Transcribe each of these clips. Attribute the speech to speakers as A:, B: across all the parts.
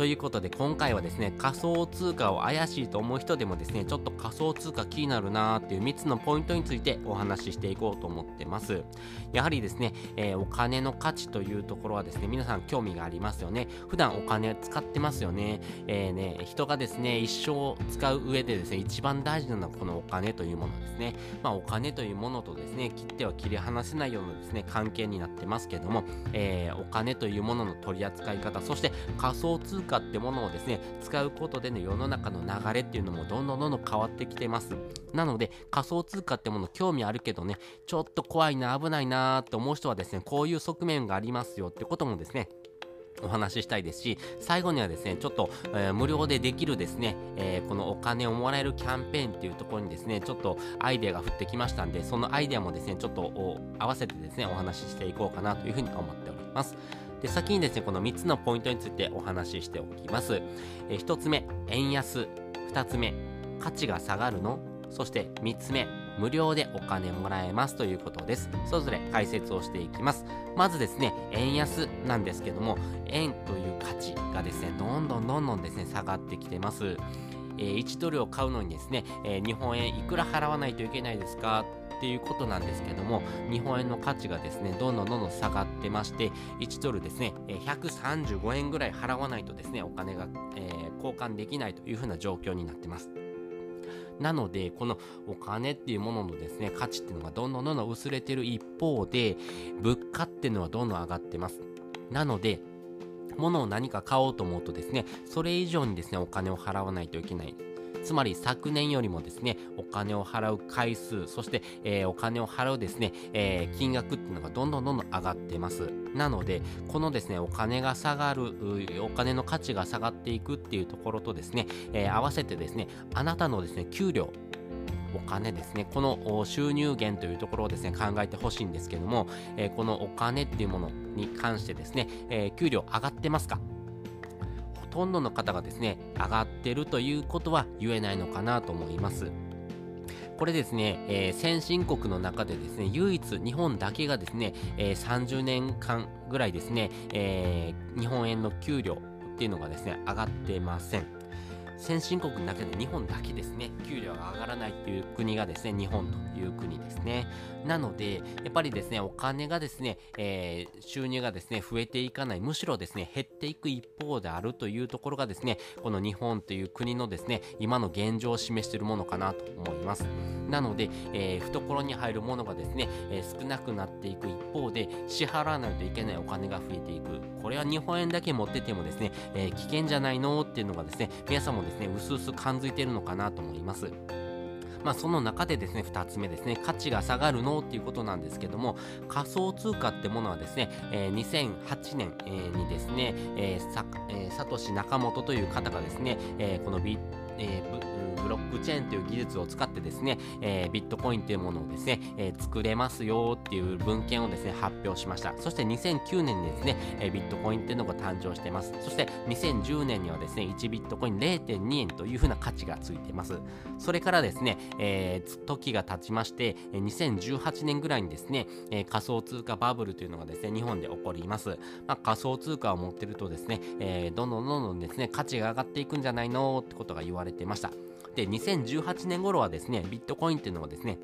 A: ということで今回はですね仮想通貨を怪しいと思う人でもですねちょっと仮想通貨気になるなーっていう3つのポイントについてお話ししていこうと思ってます。やはりですね、えー、お金の価値というところはですね皆さん興味がありますよね。普段お金使ってますよね,、えーね、人がですね一生使う上でですね一番大事なのはこのお金というものですね。まあお金というものとですね切っては切り離せないようなですね関係になってますけども、えー、お金というものの取り扱い方そして仮想通貨貨ってものをですね使うことでね世の中の流れっていうのもどんどんどんどん変わってきてますなので仮想通貨ってもの興味あるけどねちょっと怖いな危ないなって思う人はですねこういう側面がありますよってこともですねお話ししたいですし、最後にはですね、ちょっと、えー、無料でできるですね、えー、このお金をもらえるキャンペーンっていうところにですね、ちょっとアイデアが降ってきましたんで、そのアイデアもですね、ちょっと合わせてですね、お話ししていこうかなというふうに思っております。で先にですねこの3つのポイントについてお話ししておきます、え1つ目円安。2つ目価値が下がるの。そして3つ目無料でお金もらえます。ということです。それぞれ解説をしていきます。まずですね円安なんですけども円という価値がですねどんどんどんどんですね下がってきてます。えー、1ドルを買うのにですね、えー、日本円いくら払わないといけないですかっていうことなんですけども日本円の価値がですねどんどんどんどん下がってまして1ドルですね135円ぐらい払わないとですねお金が、えー、交換できないというふうな状況になってますなので、このお金っていうもののですね、価値っていうのがどんどんどんどん薄れてる一方で、物価っていうのはどんどん上がってます。なので、物を何か買おうと思うとですね、それ以上にですね、お金を払わないといけない。つまり昨年よりもですね、お金を払う回数、そして、えー、お金を払うですね、えー、金額っていうのがどんどんどんどん上がってます。なので、このですね、お金が下がる、お金の価値が下がっていくっていうところとですね、えー、合わせてですね、あなたのですね、給料、お金ですね、この収入源というところをですね、考えてほしいんですけども、えー、このお金っていうものに関してですね、えー、給料上がってますか？とんどの方がですね上がってるということは言えないのかなと思いますこれですね、えー、先進国の中でですね、唯一日本だけがですね、えー、30年間ぐらいですね、えー、日本円の給料っていうのがですね、上がってません。先進国の中で日本だけですね、給料が上がらないっていう国がですね、日本という国ですね。なので、やっぱりですね、お金がですね、えー、収入がですね、増えていかない、むしろですね、減っていく一方であるというところがですね、この日本という国のですね、今の現状を示しているものかなと思います。なので、えー、懐に入るものがですね、えー、少なくなっていく一方で、支払わないといけないお金が増えていく。これは日本円だけ持っててもですね、えー、危険じゃないのっていうのがですね、皆さんもですね、うすうす感づいているのかなと思います。まあ、その中でですね、2つ目ですね、価値が下がるのっていうことなんですけども、仮想通貨ってものはですね、えー、2008年、えー、にですね、えーさえー、サトシ・ナカモトという方がですね、えー、このビ、えーブロックチェーンという技術を使ってですね、えー、ビットコインというものをですね、えー、作れますよっていう文献をですね、発表しました。そして2009年にですね、えー、ビットコインっていうのが誕生しています。そして2010年にはですね、1ビットコイン0.2円というふうな価値がついています。それからですね、えー、時が経ちまして、2018年ぐらいにですね、えー、仮想通貨バブルというのがですね、日本で起こります。まあ、仮想通貨を持ってるとですね、えー、どんどんどんどんですね、価値が上がっていくんじゃないのってことが言われてました。で、2018年頃はですね、ビットコインっていうのはですね、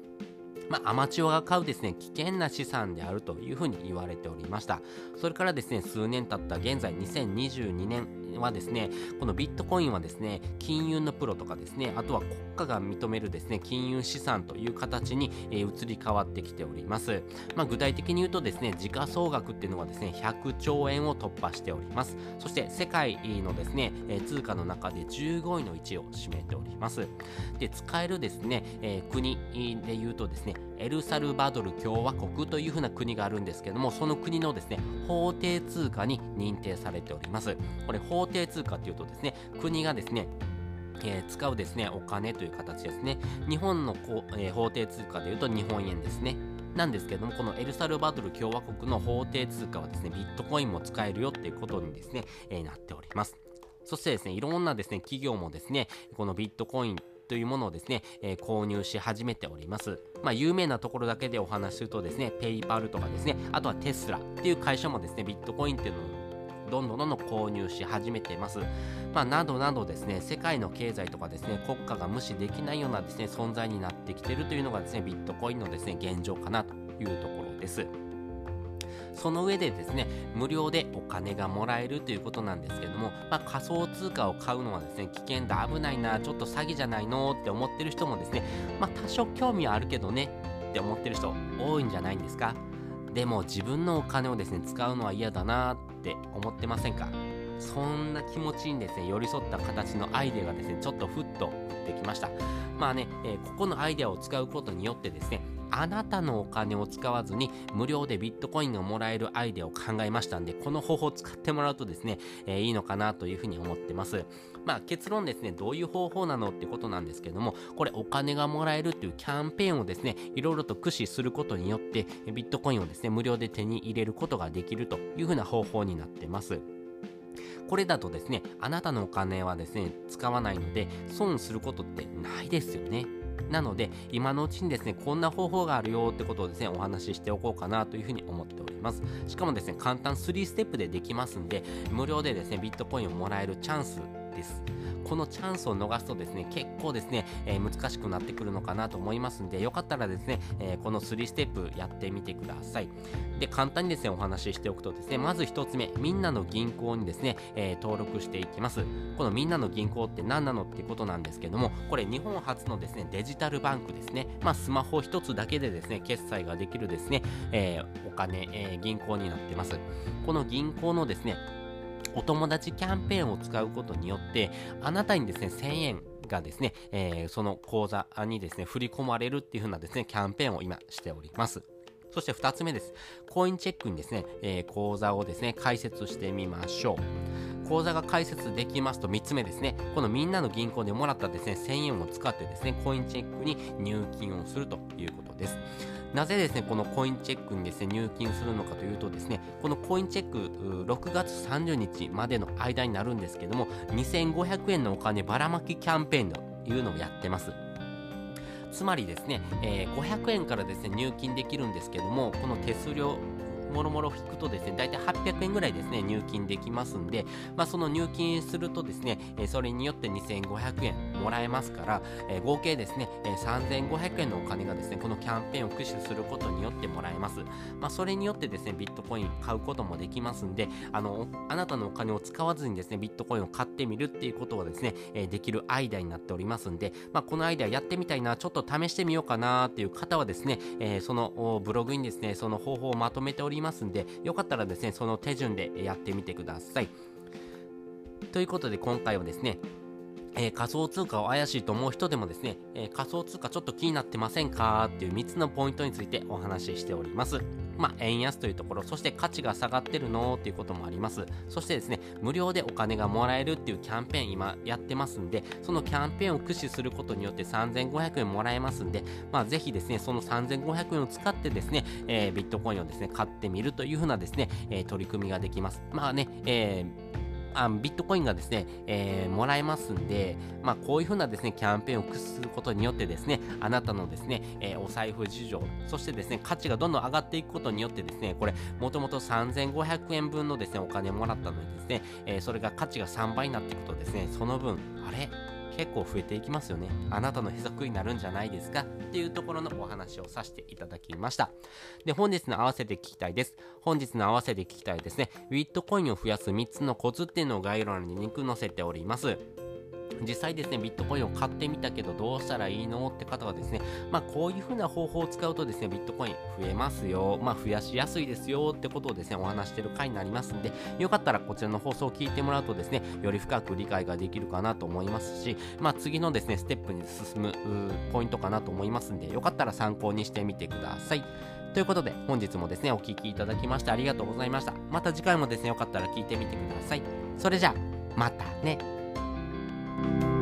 A: まあ、アマチュアが買うですね、危険な資産であるというふうに言われておりました。それからですね、数年経った現在2022年はですね、このビットコインはですね、金融のプロとかですね、あとは国家が認めるですね、金融資産という形に、えー、移り変わってきております。まあ、具体的に言うとですね、時価総額っていうのはですね、100兆円を突破しております。そして世界のですね、えー、通貨の中で15位の位置を占めております。で、使えるですね、えー、国で言うとですね、エルサルバドル共和国というふうな国があるんですけども、その国のですね、法定通貨に認定されております。これ法定通貨というとですね、国がですね、えー、使うですね、お金という形ですね。日本のこう、えー、法定通貨でいうと日本円ですね。なんですけども、このエルサルバドル共和国の法定通貨はですね、ビットコインも使えるよっていうことにですね、えー、なっております。そしてですね、いろんなですね、企業もですね、このビットコインというものをですね、えー、購入し始めております。まあ、有名なところだけでお話しするとですね、ペイパルとかですね、あとはテスラっていう会社もですね、ビットコインっていうのをどんどんどんどん購入し始めています。まあ、などなどですね、世界の経済とかですね、国家が無視できないようなですね、存在になってきてるというのがですね、ビットコインのですね、現状かなというところです。その上でですね、無料でお金がもらえるということなんですけども、まあ、仮想通貨を買うのはですね、危険だ、危ないな、ちょっと詐欺じゃないのって思ってる人もですね、まあ、多少興味はあるけどねって思ってる人多いんじゃないんですか？でも自分のお金をですね、使うのは嫌だなって思ってませんか？そんな気持ちにですね、寄り添った形のアイデアがですね、ちょっとふっとできました。まあね、えー、ここのアイデアを使うことによってですね、あなたのお金を使わずに無料でビットコインがもらえるアイデアを考えましたんで、この方法を使ってもらうとですね、えー、いいのかなというふうに思ってます。まあ結論ですね、どういう方法なのってことなんですけども、これお金がもらえるっていうキャンペーンをですね、いろいろと駆使することによって、ビットコインをですね、無料で手に入れることができるというふうな方法になってます。これだとですね、あなたのお金はですね、使わないので、損することってないですよね。なので、今のうちにですね、こんな方法があるよってことをですね、お話ししておこうかなというふうに思っております。しかもですね、簡単3ステップでできますんで、無料でですね、ビットコインをもらえるチャンスです。このチャンスを逃すとですね、結構ですね、えー、難しくなってくるのかなと思いますんで、よかったらですね、えー、この3ステップやってみてください。で、簡単にですね、お話ししておくとですね、まず1つ目、みんなの銀行にですね、えー、登録していきます。このみんなの銀行って何なのってことなんですけども、これ日本初のですね、デジタルバンクですね。まあ、スマホ1つだけでですね、決済ができるですね、えお金、え銀行になってます。この銀行のですね、お友達キャンペーンを使うことによって、あなたにですね、1000円がですね、えー、その口座にですね、振り込まれるっていう風なですね、キャンペーンを今しております。そして2つ目です。コインチェックにですね、えー、口座をですね、開設してみましょう。口座が開設できますと3つ目ですね、このみんなの銀行でもらったですね、1000円を使ってですね、コインチェックに入金をするということです。なぜですね、このコインチェックにですね、入金するのかというとですね、このコインチェック、6月30日までの間になるんですけども、2500円のお金ばらまきキャンペーンというのをやってます。つまりですね、えー、500円からですね、入金できるんですけども、この手数料もろもろ引くとですね、大体800円ぐらいですね、入金できますんで、まあ、その入金するとですね、それによって2500円もらえますから、え合計ですね、え3500円のお金がですね、このキャンペーンを駆使することによってもらえます。まあ、それによってですね、ビットコイン買うこともできますんで、あの、あなたのお金を使わずにですね、ビットコインを買ってみるっていうことはですね、えできるアイデアになっておりますんで、まあ、このアイデアやってみたいな、ちょっと試してみようかなっていう方はですね、えそのブログにですね、その方法をまとめておりますんで、よかったらですね、その手順でやってみてください。ということで今回はですね、えー、仮想通貨を怪しいと思う人でもですね、えー、仮想通貨ちょっと気になってませんか？っていう3つのポイントについてお話ししております。まあ、円安というところ、そして価値が下がってるの？っていうこともあります。そしてですね、無料でお金がもらえるっていうキャンペーン今やってますんで、そのキャンペーンを駆使することによって3500円もらえますんで、まあ、ぜひですね、その3500円を使ってですね、えー、ビットコインをですね、買ってみるというふうなですね、え取り組みができます。まあね、えーあビットコインがですね、えー、もらえますんで、まあ、こういうふうなですね、キャンペーンを駆使することによってですね、あなたのですね、えー、お財布事情、そしてですね、価値がどんどん上がっていくことによってですね、これ、もともと3500円分のですね、お金もらったのにですね、えー、それが価値が3倍になっていくとですね、その分、あれ？結構増えていきますよね。あなたのへそくになるんじゃないですか？っていうところのお話をさせていただきました。で、本日の合わせて聞きたいです。本日の合わせて聞きたいですね。ウィットコインを増やす3つのコツっていうのを概要欄にリンク載せております。実際ですね、ビットコインを買ってみたけどどうしたらいいのって方はですね、まあこういう風な方法を使うとですね、ビットコイン増えますよ、まあ増やしやすいですよってことをですね、お話してる回になりますんで、よかったらこちらの放送を聞いてもらうとですね、より深く理解ができるかなと思いますし、まあ次のですね、ステップに進むポイントかなと思いますんで、よかったら参考にしてみてください。ということで、本日もですね、お聴きいただきましてありがとうございました。また次回もですね、よかったら聞いてみてください。それじゃあ、またね。thank you